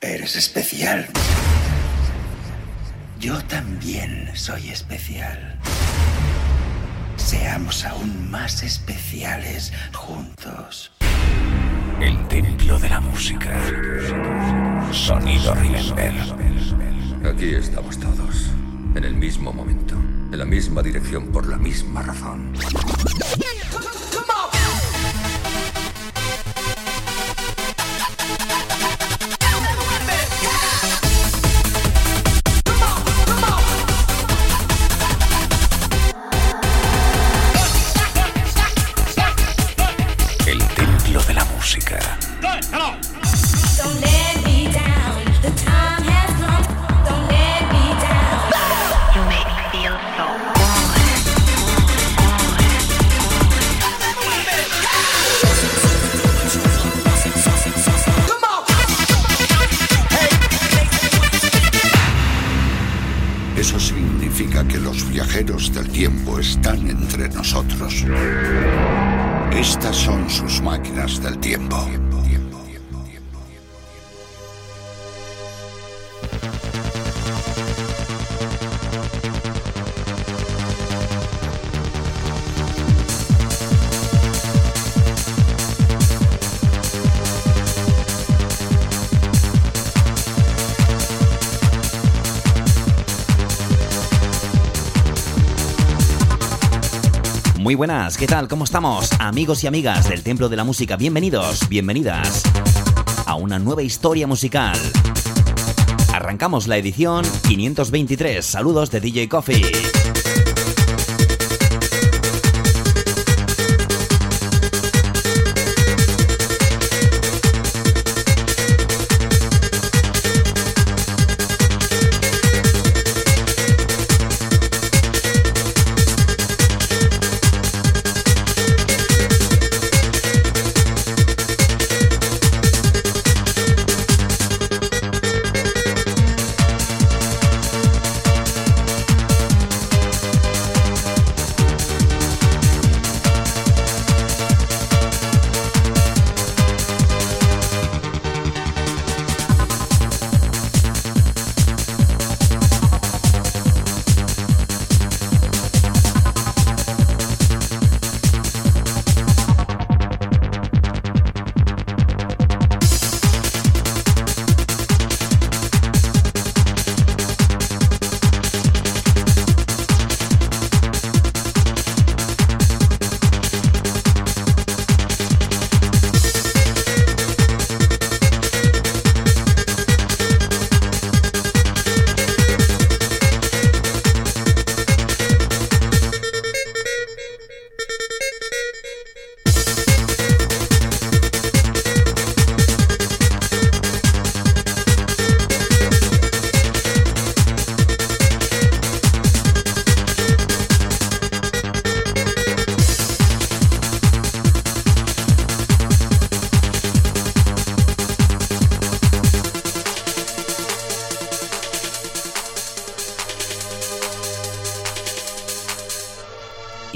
Eres especial. Yo también soy especial. Seamos aún más especiales juntos. El templo de la música. Sonido Remember. Aquí estamos todos. En el mismo momento. En la misma dirección por la misma razón. Muy buenas, ¿qué tal? ¿Cómo estamos? Amigos y amigas del Templo de la Música, bienvenidos, bienvenidas a una nueva historia musical. Arrancamos la edición 523. Saludos de DJ Coffee.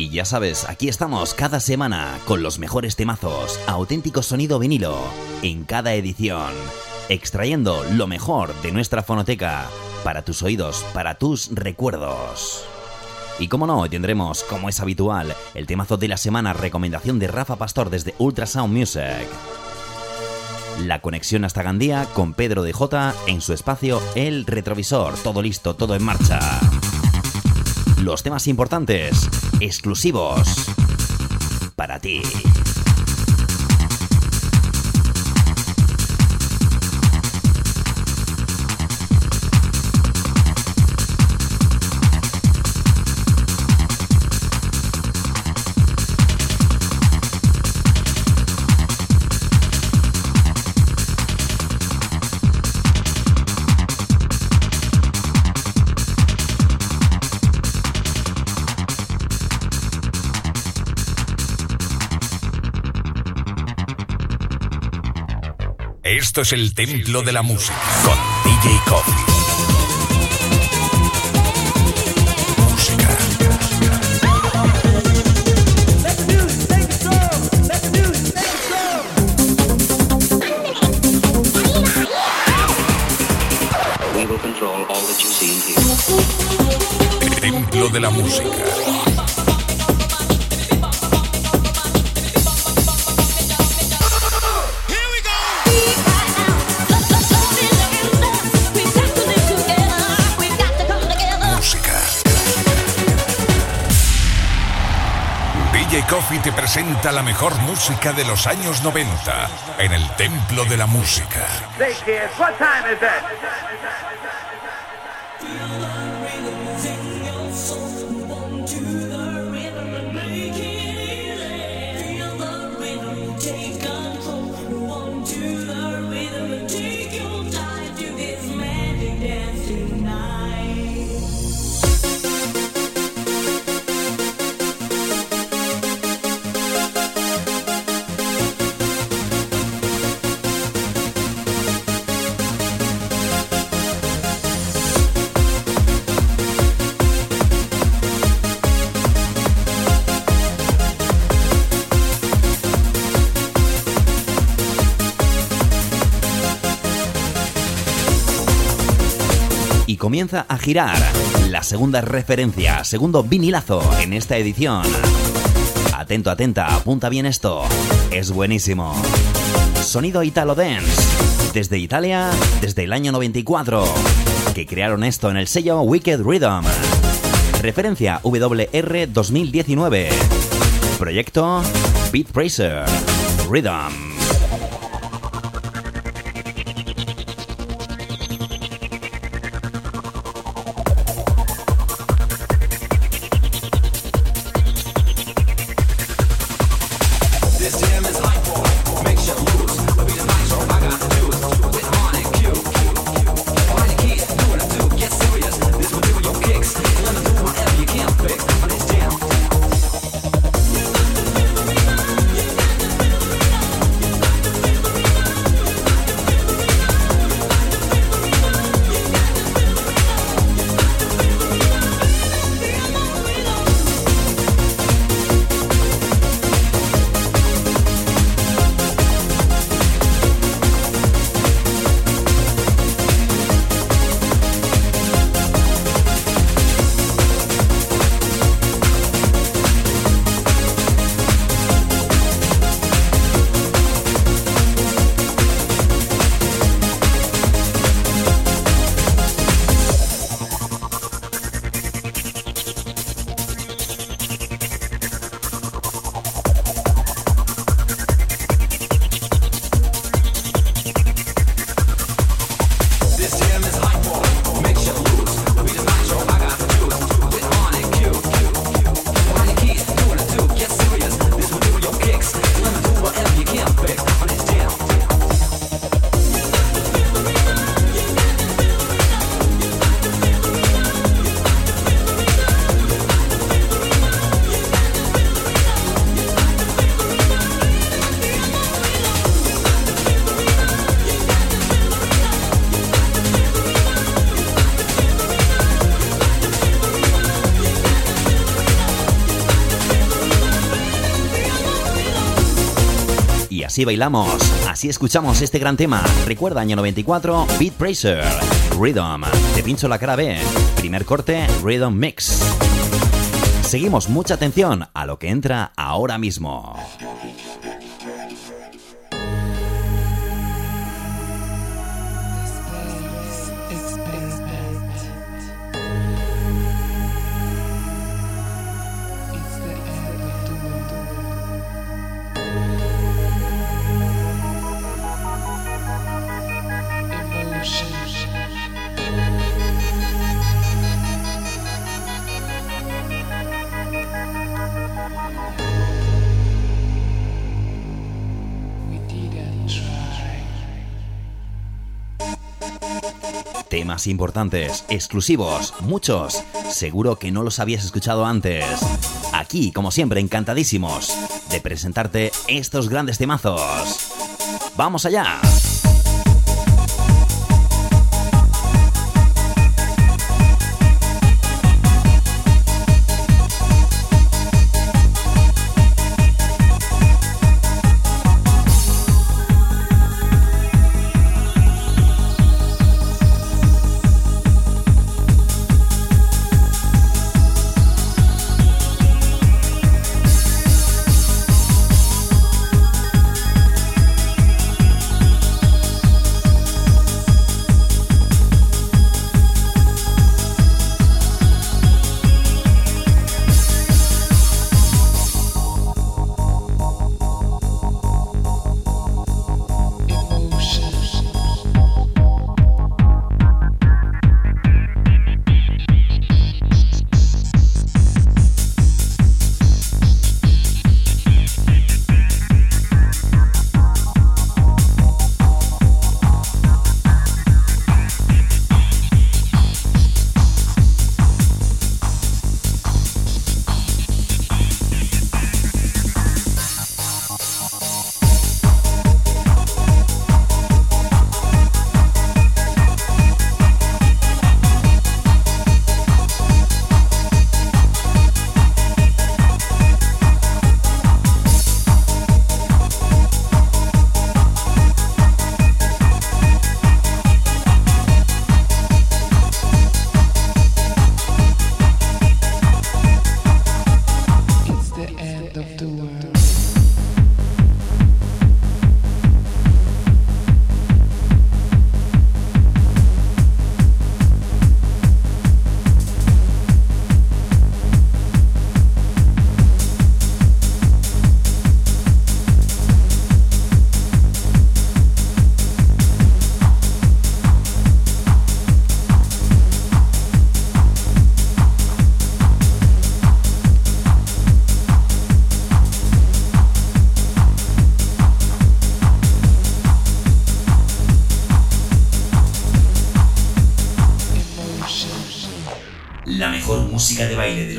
Y ya sabes, aquí estamos cada semana con los mejores temazos, auténtico sonido vinilo, en cada edición, extrayendo lo mejor de nuestra fonoteca para tus oídos, para tus recuerdos. Y como no, tendremos, como es habitual, el temazo de la semana, recomendación de Rafa Pastor desde Ultrasound Music. La conexión hasta Gandía con Pedro de en su espacio El Retrovisor. Todo listo, todo en marcha. Los temas importantes, exclusivos, para ti. Esto es el templo de la música con DJ Coffee. Templo de la música. Te presenta la mejor música de los años 90 en el Templo de la Música. Comienza a girar la segunda referencia, segundo vinilazo en esta edición. Atento, atenta, apunta bien esto. Es buenísimo. Sonido Italo Dance. Desde Italia, desde el año 94. Que crearon esto en el sello Wicked Rhythm. Referencia WR 2019. Proyecto Beat Bracer. Rhythm. Bailamos, así escuchamos este gran tema. Recuerda, año 94, Beat Bracer, Rhythm. Te pincho la cara B. Primer corte, Rhythm Mix. Seguimos mucha atención a lo que entra ahora mismo. Temas importantes, exclusivos, muchos. Seguro que no los habías escuchado antes. Aquí, como siempre, encantadísimos de presentarte estos grandes temazos. ¡Vamos allá!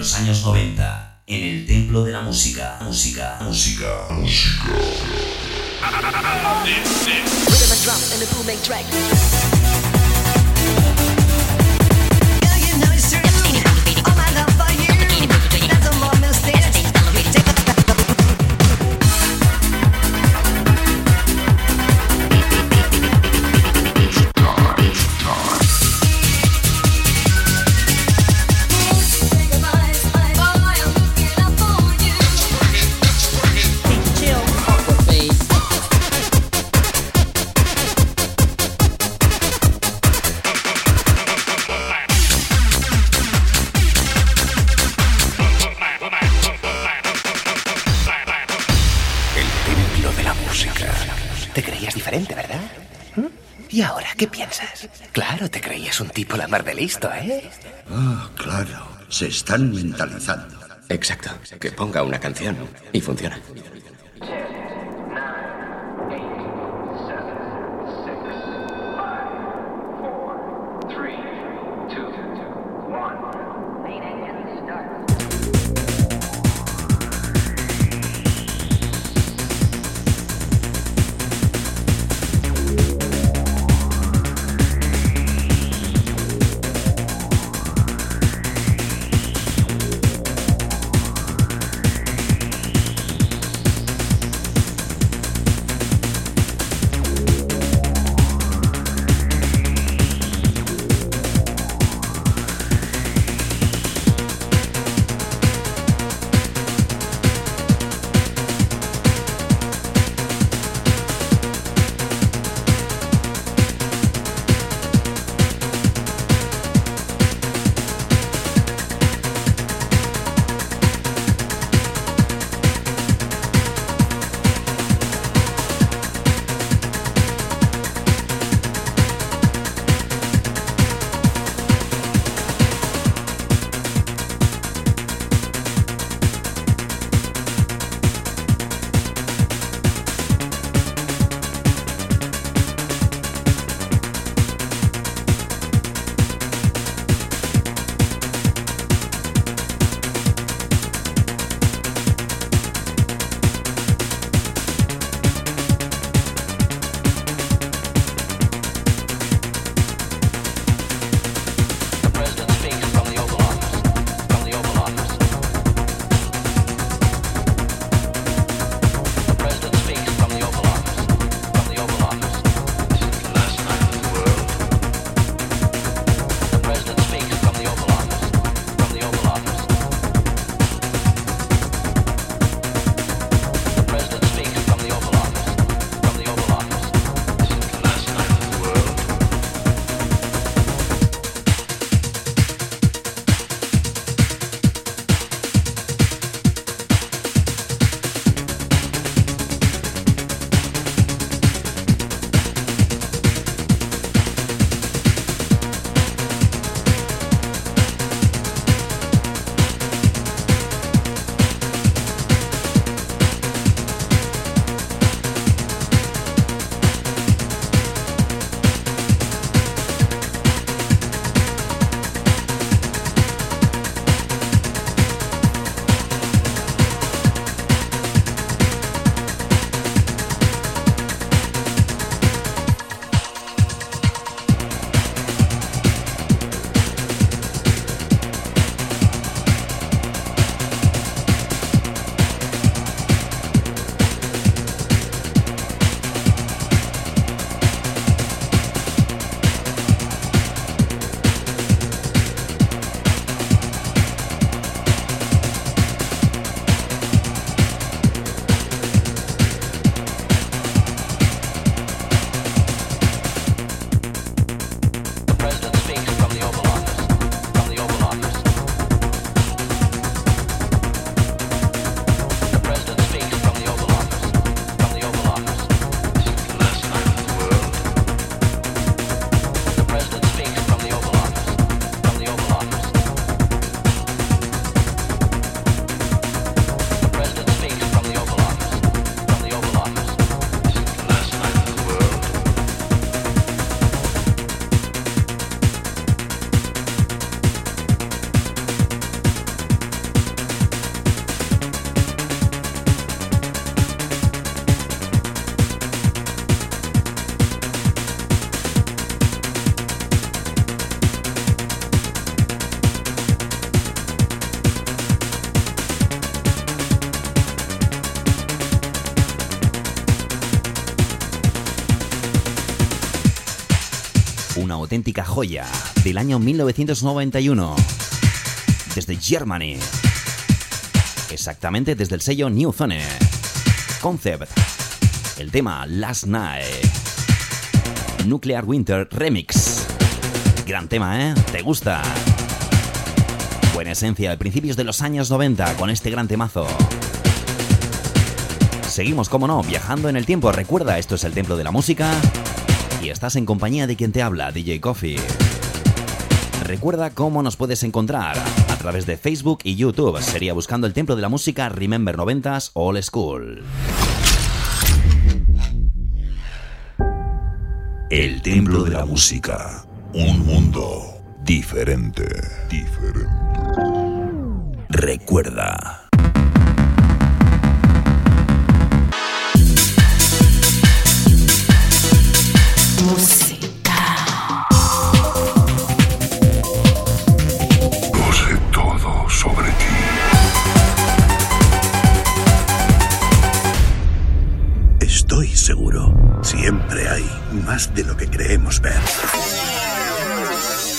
Los años 90 ¿Y ahora qué piensas? Claro, te creías un tipo la mar de listo, ¿eh? Ah, claro. Se están mentalizando. Exacto. Que ponga una canción y funciona. Auténtica joya del año 1991, desde Germany, exactamente desde el sello New Zone. Concept, el tema Last Night, Nuclear Winter Remix. Gran tema, ¿eh? ¿Te gusta? Buena esencia de principios de los años 90 con este gran temazo. Seguimos, como no, viajando en el tiempo. Recuerda, esto es el Templo de la Música estás en compañía de quien te habla, DJ Coffee. Recuerda cómo nos puedes encontrar a través de Facebook y YouTube. Sería buscando el Templo de la Música Remember 90s All School. El Templo de la Música. Un mundo diferente. Diferente. Recuerda. Más de lo que creemos ver.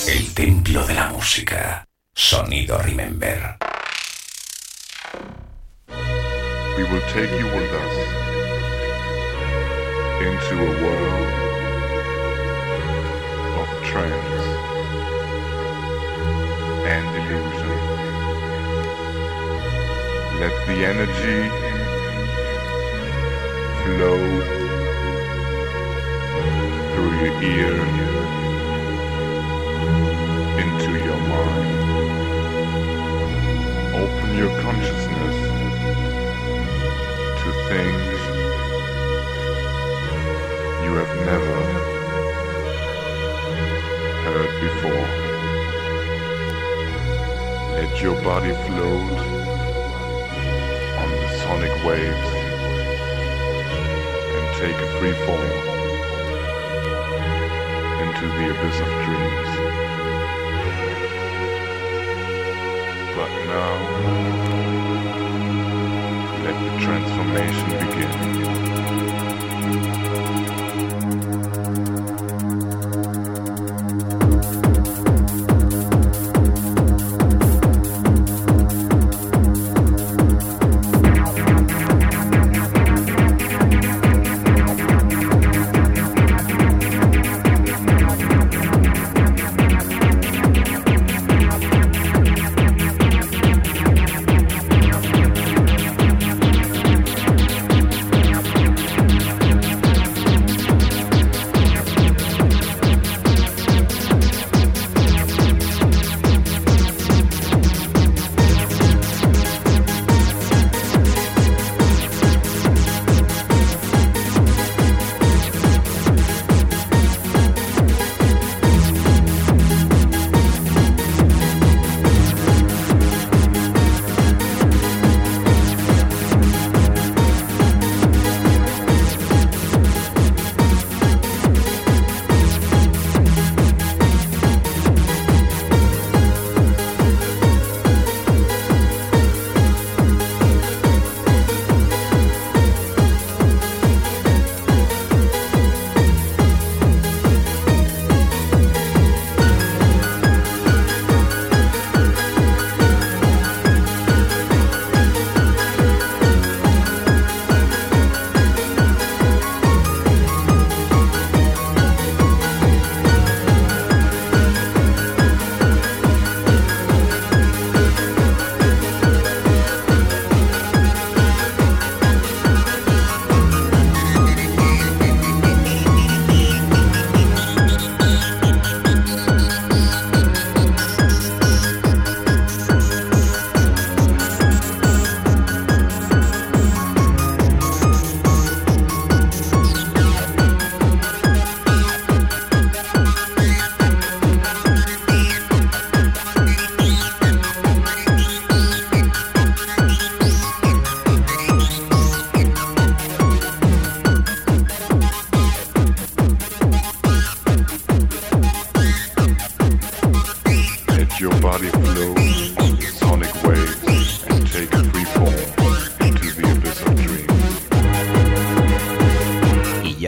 El templo de la música. Sonido Remember. We will take you with us into a world of trance and illusion. Let the energy flow through your ear into your mind. Open your consciousness to things you have never heard before. Let your body float on the sonic waves and take a free fall into the abyss of dreams. But now, let the transformation begin.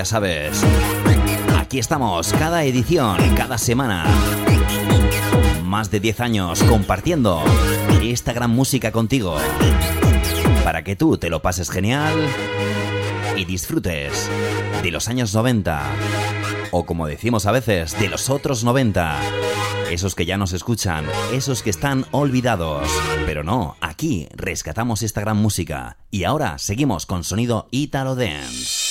Sabes, aquí Aquí estamos, cada edición, cada semana. Más de 10 años compartiendo esta gran música contigo. Para que tú te lo pases genial y disfrutes de los años 90. O como decimos a veces, de los otros 90. Esos que ya nos escuchan, esos que están olvidados. Pero no, aquí rescatamos esta gran música. Y ahora seguimos con sonido Italo Dance.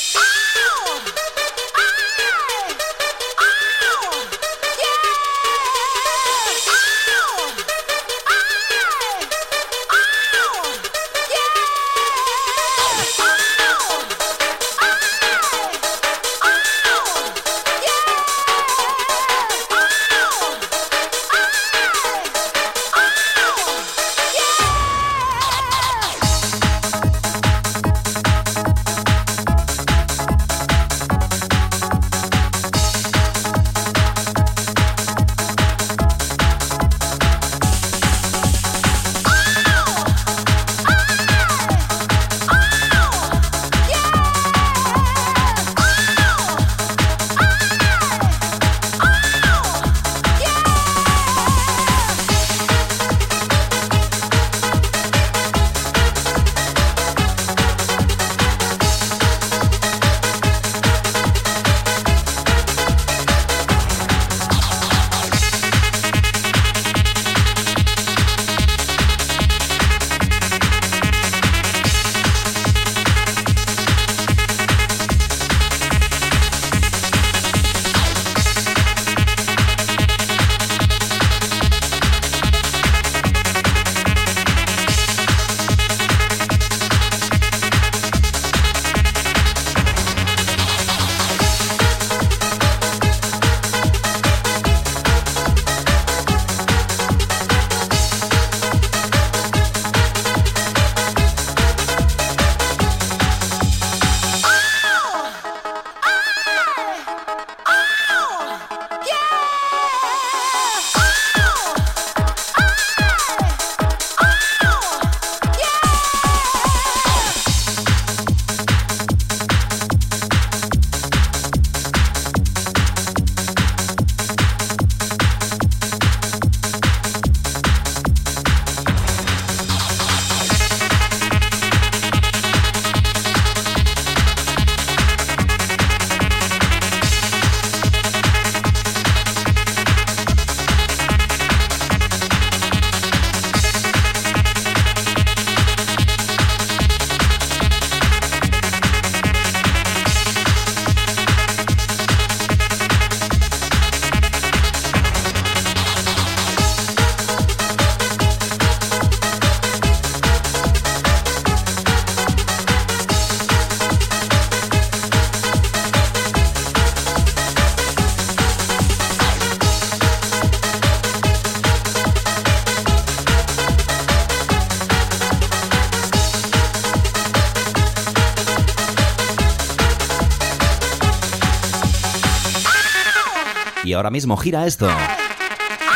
Ahora mismo gira esto.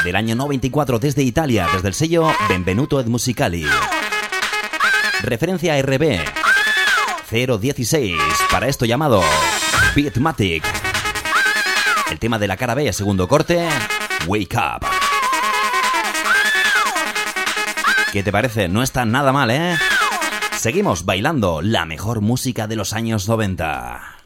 Del año 94 desde Italia, desde el sello Benvenuto ed Musicali. Referencia RB 016 para esto llamado Beatmatic. El tema de la cara B, segundo corte, Wake Up. ¿Qué te parece? No está nada mal, ¿eh? Seguimos bailando la mejor música de los años 90.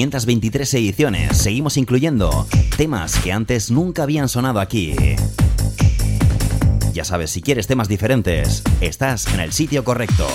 523 ediciones, seguimos incluyendo temas que antes nunca habían sonado aquí. Ya sabes, si quieres temas diferentes, estás en el sitio correcto.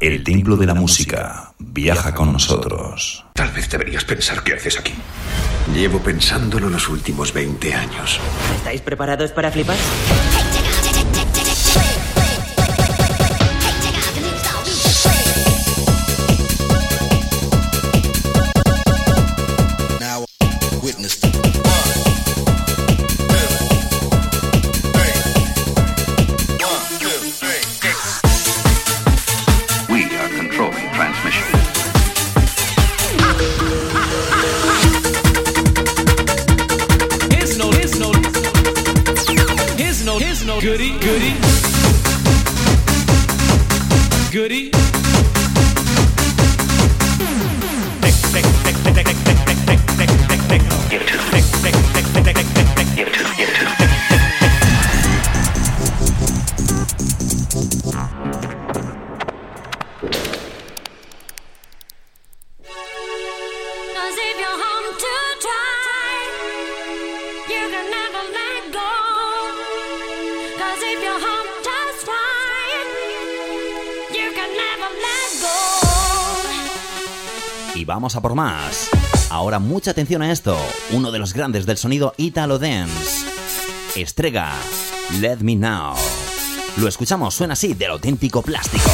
El templo de la música. Viaja con nosotros. Tal vez deberías pensar qué haces aquí. Llevo pensándolo los últimos 20 años. ¿Estáis preparados para flipar? Por más. Ahora mucha atención a esto. Uno de los grandes del sonido Italo Dance. Estrega, Let Me Now. Lo escuchamos, suena así, del auténtico plástico.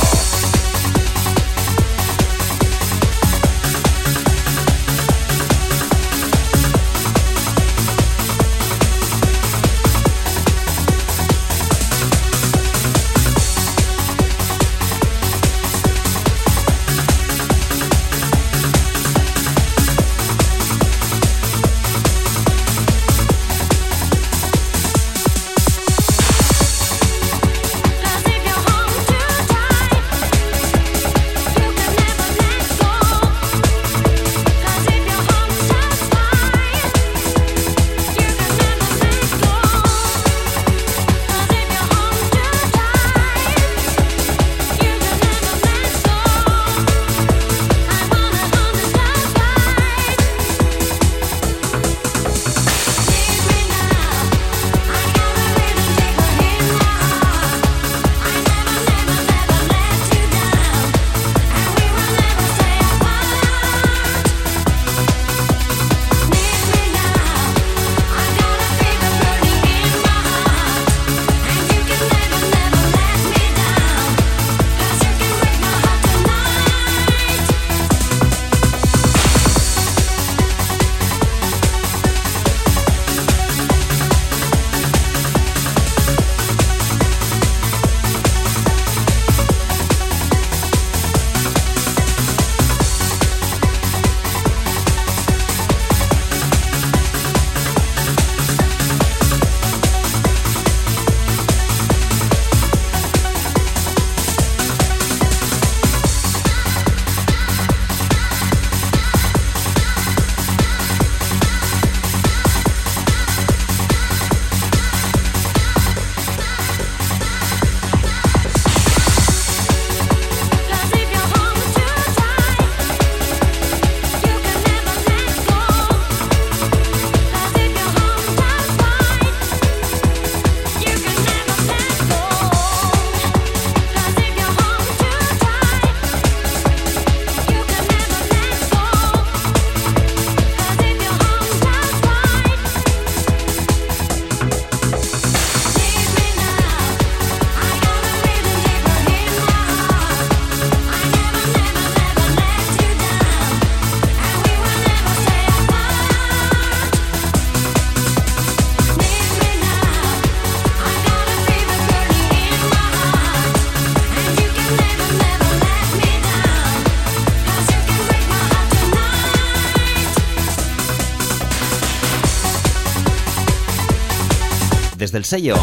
Sello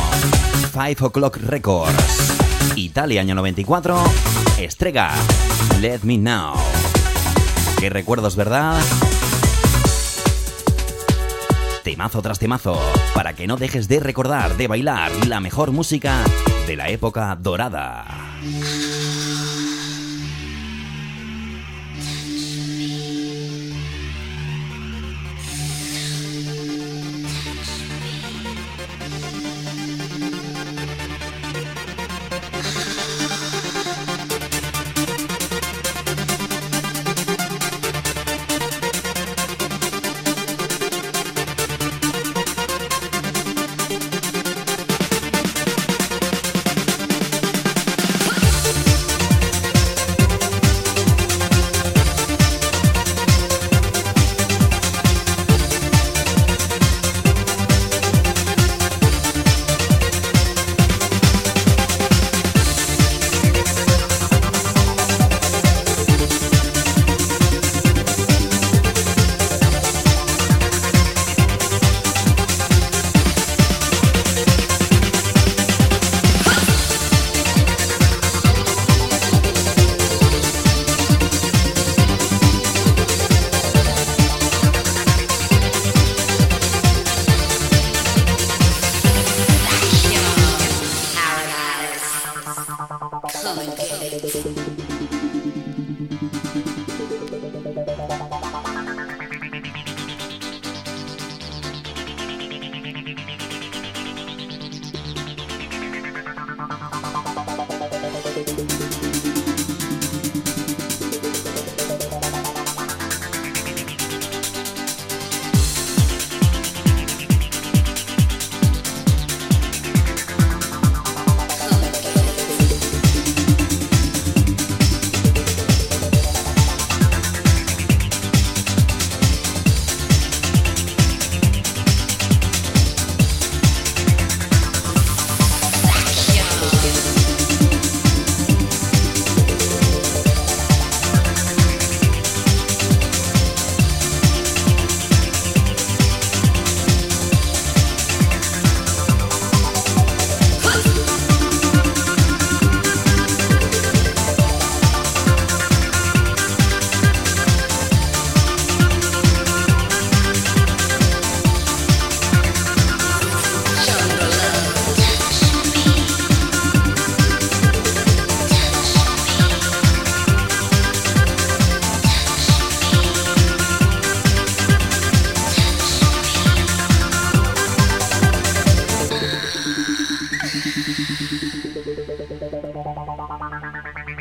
Five O'Clock Records. Italia, año 94. Estrega, Let Me Know. Qué recuerdos, ¿verdad? Temazo tras temazo, para que no dejes de recordar, de bailar la mejor música de la época dorada.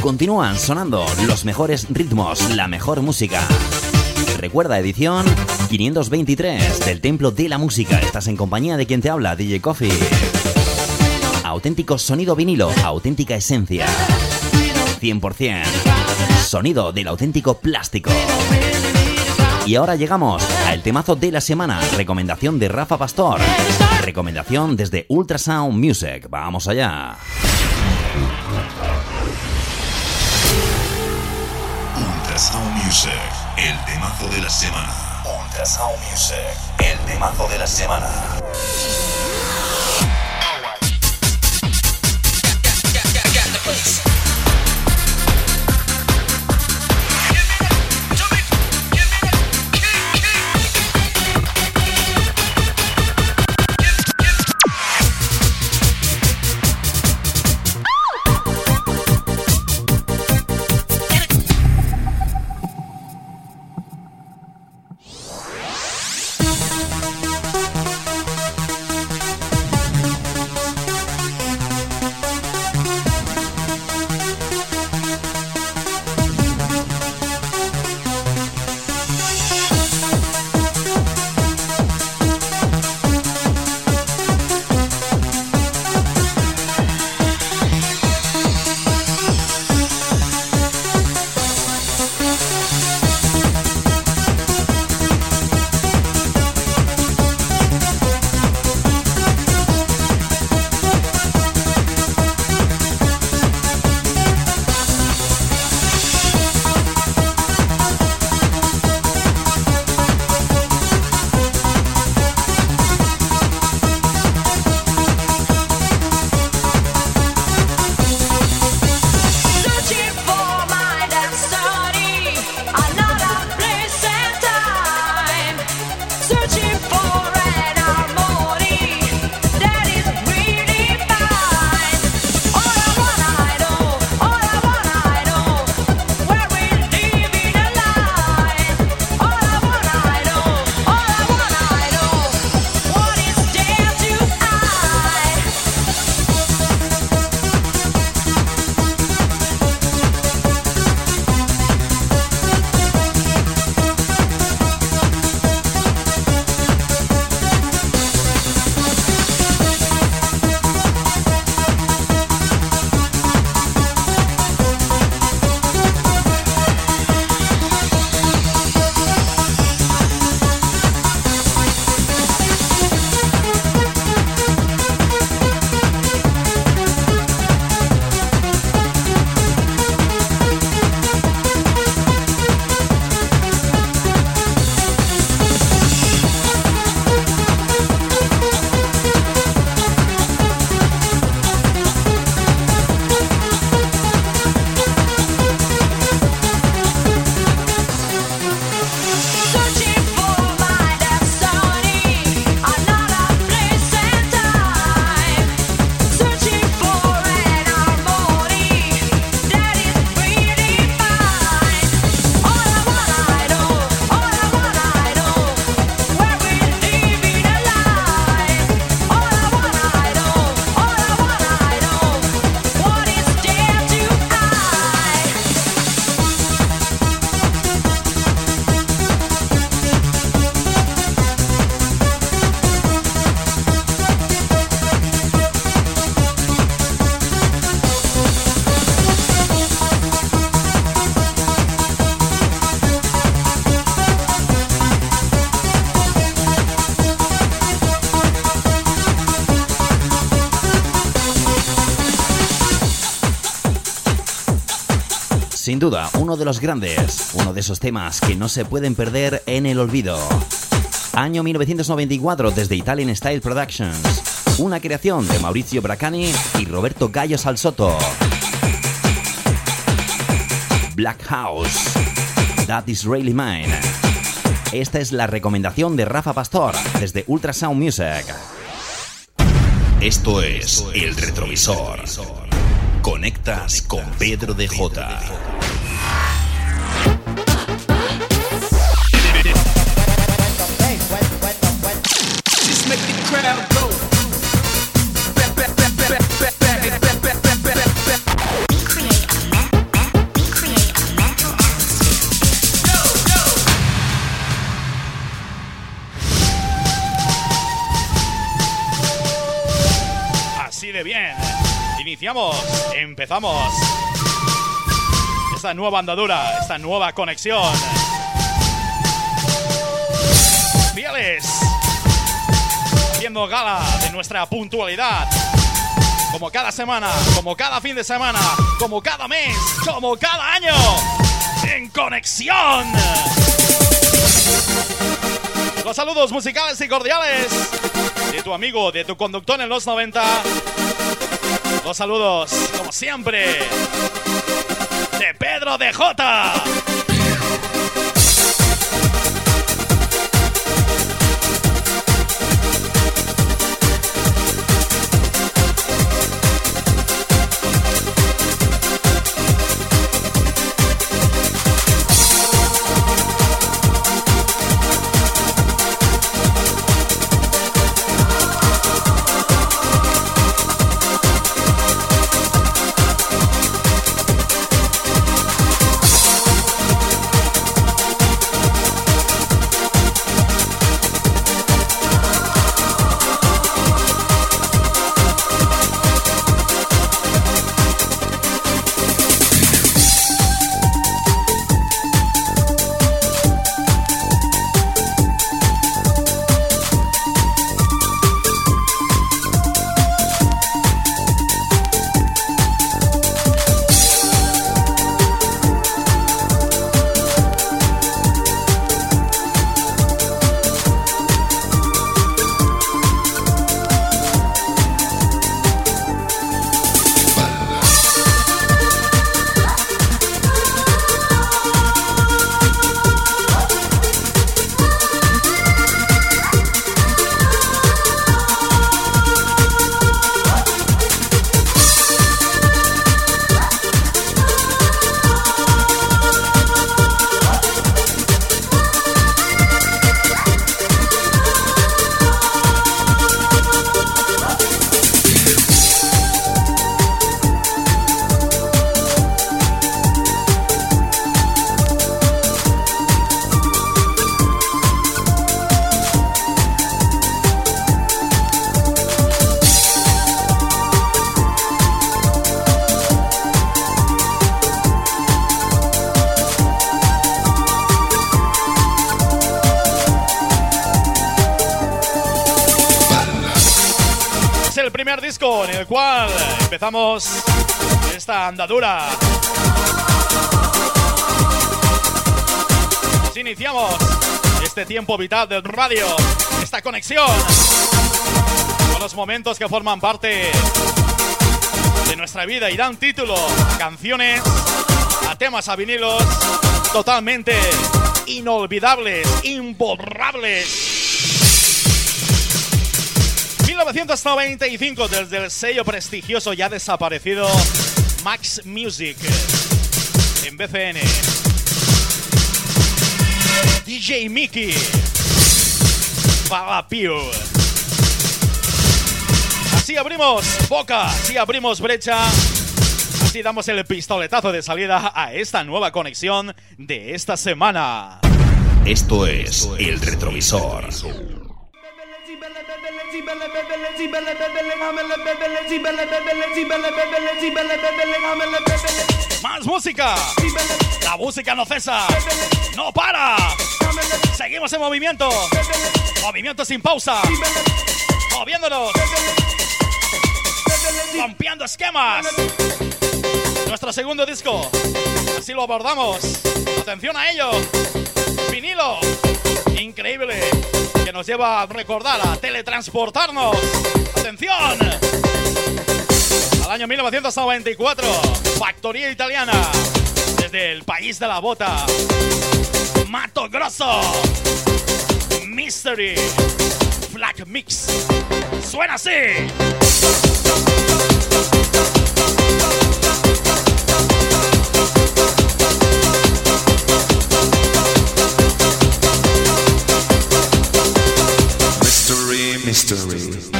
Continúan sonando los mejores ritmos, la mejor música. Recuerda, edición 523 del Templo de la Música. Estás en compañía de quien te habla, DJ Coffee. Auténtico sonido vinilo, auténtica esencia. 100%. Sonido del auténtico plástico. Y ahora llegamos al temazo de la semana. Recomendación de Rafa Pastor. Recomendación desde Ultrasound Music. Vamos allá. Ultrasound Music, el temazo de la semana. Ultrasound Music, el temazo de la semana. Sin duda, uno de los grandes, uno de esos temas que no se pueden perder en el olvido. Año 1994 desde Italian Style Productions. Una creación de Mauricio Bracani y Roberto Gallo Salsoto. Black House. That is really mine. Esta es la recomendación de Rafa Pastor desde Ultrasound Music. Esto es El Retrovisor. Conectas con Pedro de J. Bien. Iniciamos, empezamos. Esta nueva andadura, esta nueva conexión. Fieles. Haciendo gala de nuestra puntualidad. Como cada semana, como cada fin de semana, como cada mes, como cada año. En conexión. Los saludos musicales y cordiales de tu amigo, de tu conductor en los 90. Los saludos, como siempre, de Pedro de J. empezamos esta andadura. Iniciamos este tiempo vital del radio, esta conexión con los momentos que forman parte de nuestra vida y dan título a canciones, a temas, a vinilos totalmente inolvidables, imborrables. 1995, desde el sello prestigioso ya desaparecido Max Music en BCN. DJ Mickey. Balapio. Así abrimos boca, así abrimos brecha. Así damos el pistoletazo de salida a esta nueva conexión de esta semana. Esto es El Retrovisor. Más música. La música no cesa. No para. Seguimos en movimiento. Movimiento sin pausa. Moviéndonos. Rompiendo esquemas. Nuestro segundo disco. Así lo abordamos. Atención a ello. Vinilo. Increíble. Nos lleva a recordar, a teletransportarnos. Atención. Al año 1994. Factoría italiana. Desde el país de la bota. Mato Grosso. Mystery. Flag Mix. Suena así. History.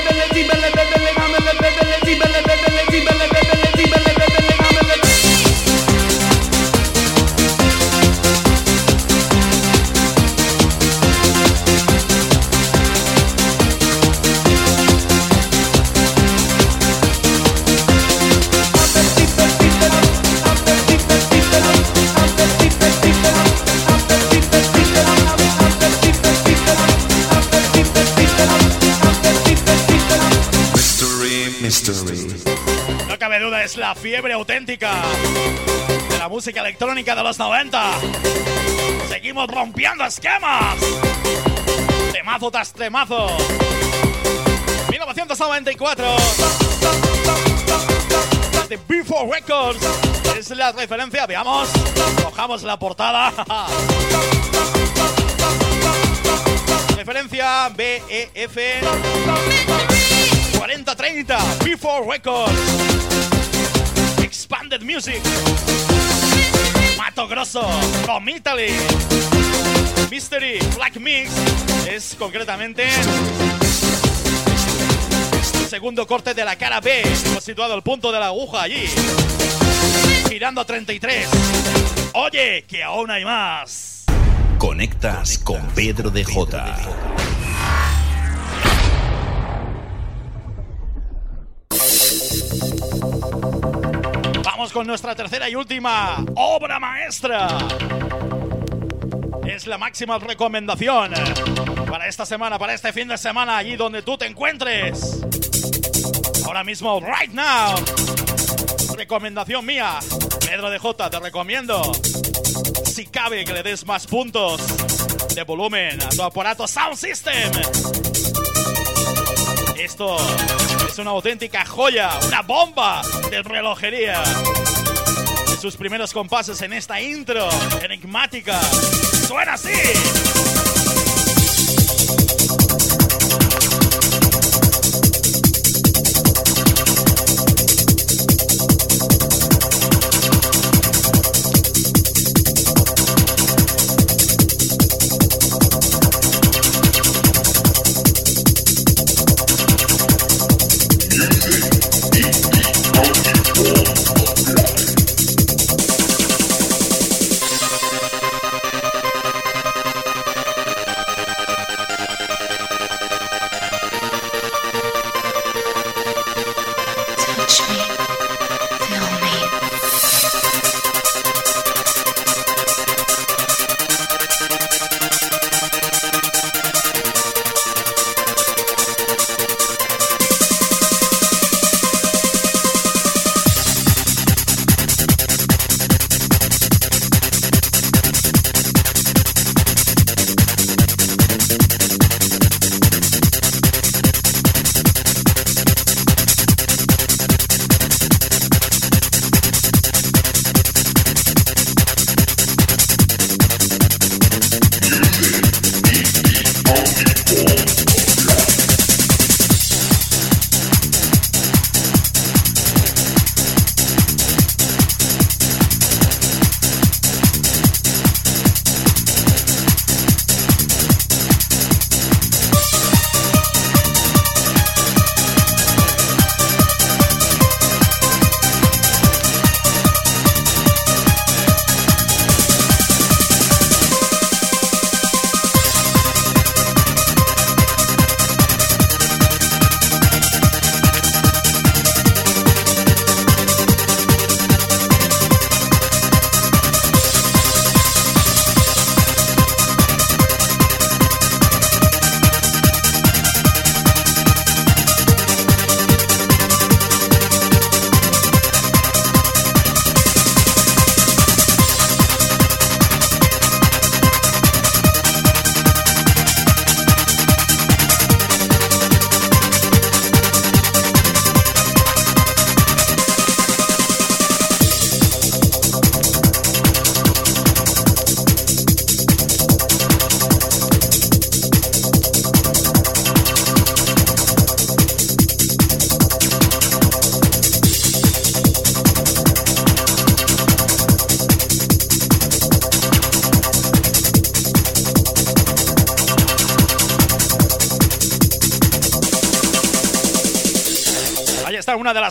Es la fiebre auténtica de la música electrónica de los 90. Seguimos rompiendo esquemas. Temazo tras temazo. 1994. De Before Records. Es la referencia, veamos. Cojamos la portada. referencia BEF 4030 Before Records Music. Mato Grosso Italy. Mystery Black Mix es concretamente el segundo corte de la cara B situado el punto de la aguja allí. Girando a 33 oye que aún hay más. Conectas con Pedro de J. Con nuestra tercera y última obra maestra. Es la máxima recomendación para esta semana, para este fin de semana, allí donde tú te encuentres. Ahora mismo, right now. Recomendación mía, Pedro de J, te recomiendo. Si cabe que le des más puntos de volumen a tu aparato Sound System. Esto es una auténtica joya, una bomba de relojería. Sus primeros compases en esta intro enigmática. Suena así.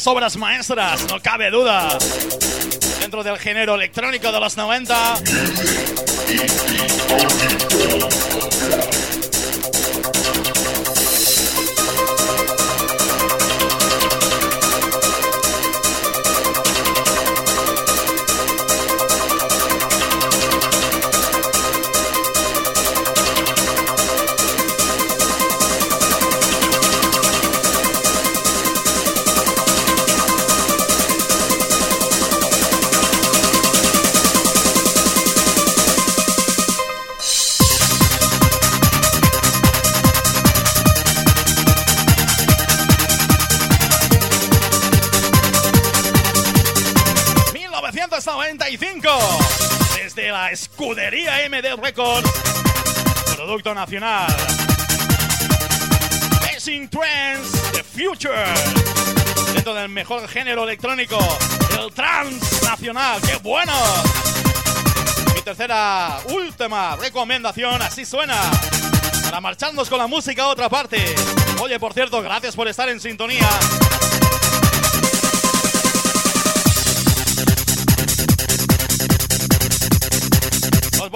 Las obras maestras, no cabe duda. Dentro del género electrónico de los 90. Producto nacional. Racing Trends, The Future, dentro del mejor género electrónico, el trans nacional, ¡qué bueno! Mi tercera, última recomendación, así suena. Para marcharnos con la música a otra parte. Oye, por cierto, gracias por estar en sintonía.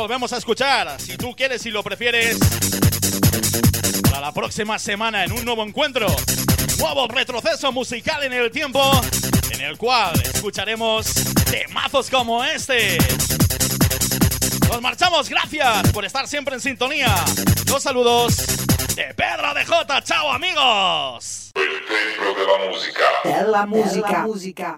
Volvemos a escuchar, si tú quieres y lo prefieres, para la próxima semana en un nuevo encuentro, nuevo retroceso musical en el tiempo, en el cual escucharemos temazos como este. Nos marchamos, gracias por estar siempre en sintonía. Los saludos de Pedro de J. Chao amigos. El templo de la música. De la música. De la música.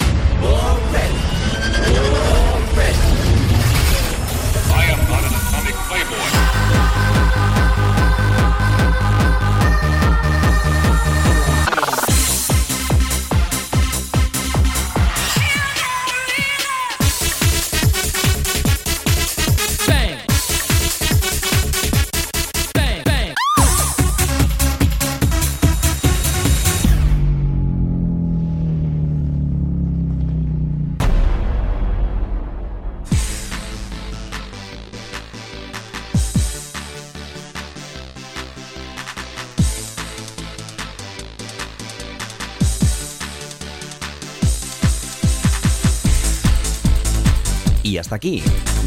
Hasta aquí,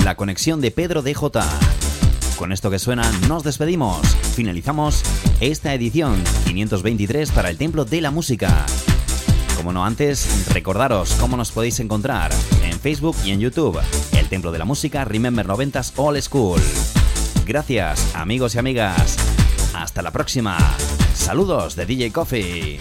la conexión de Pedro DJ. Con esto que suena, nos despedimos. Finalizamos esta edición 523 para el Templo de la Música. Como no antes, recordaros cómo nos podéis encontrar en Facebook y en YouTube. El Templo de la Música Remember 90s All School. Gracias, amigos y amigas. Hasta la próxima. Saludos de DJ Coffee.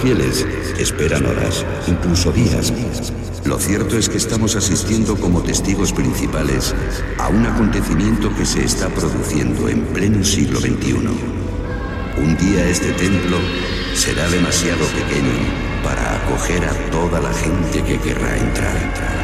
Fieles esperan horas, incluso días. Lo cierto es que estamos asistiendo como testigos principales a un acontecimiento que se está produciendo en pleno siglo XXI. Un día este templo será demasiado pequeño para acoger a toda la gente que querrá entrar.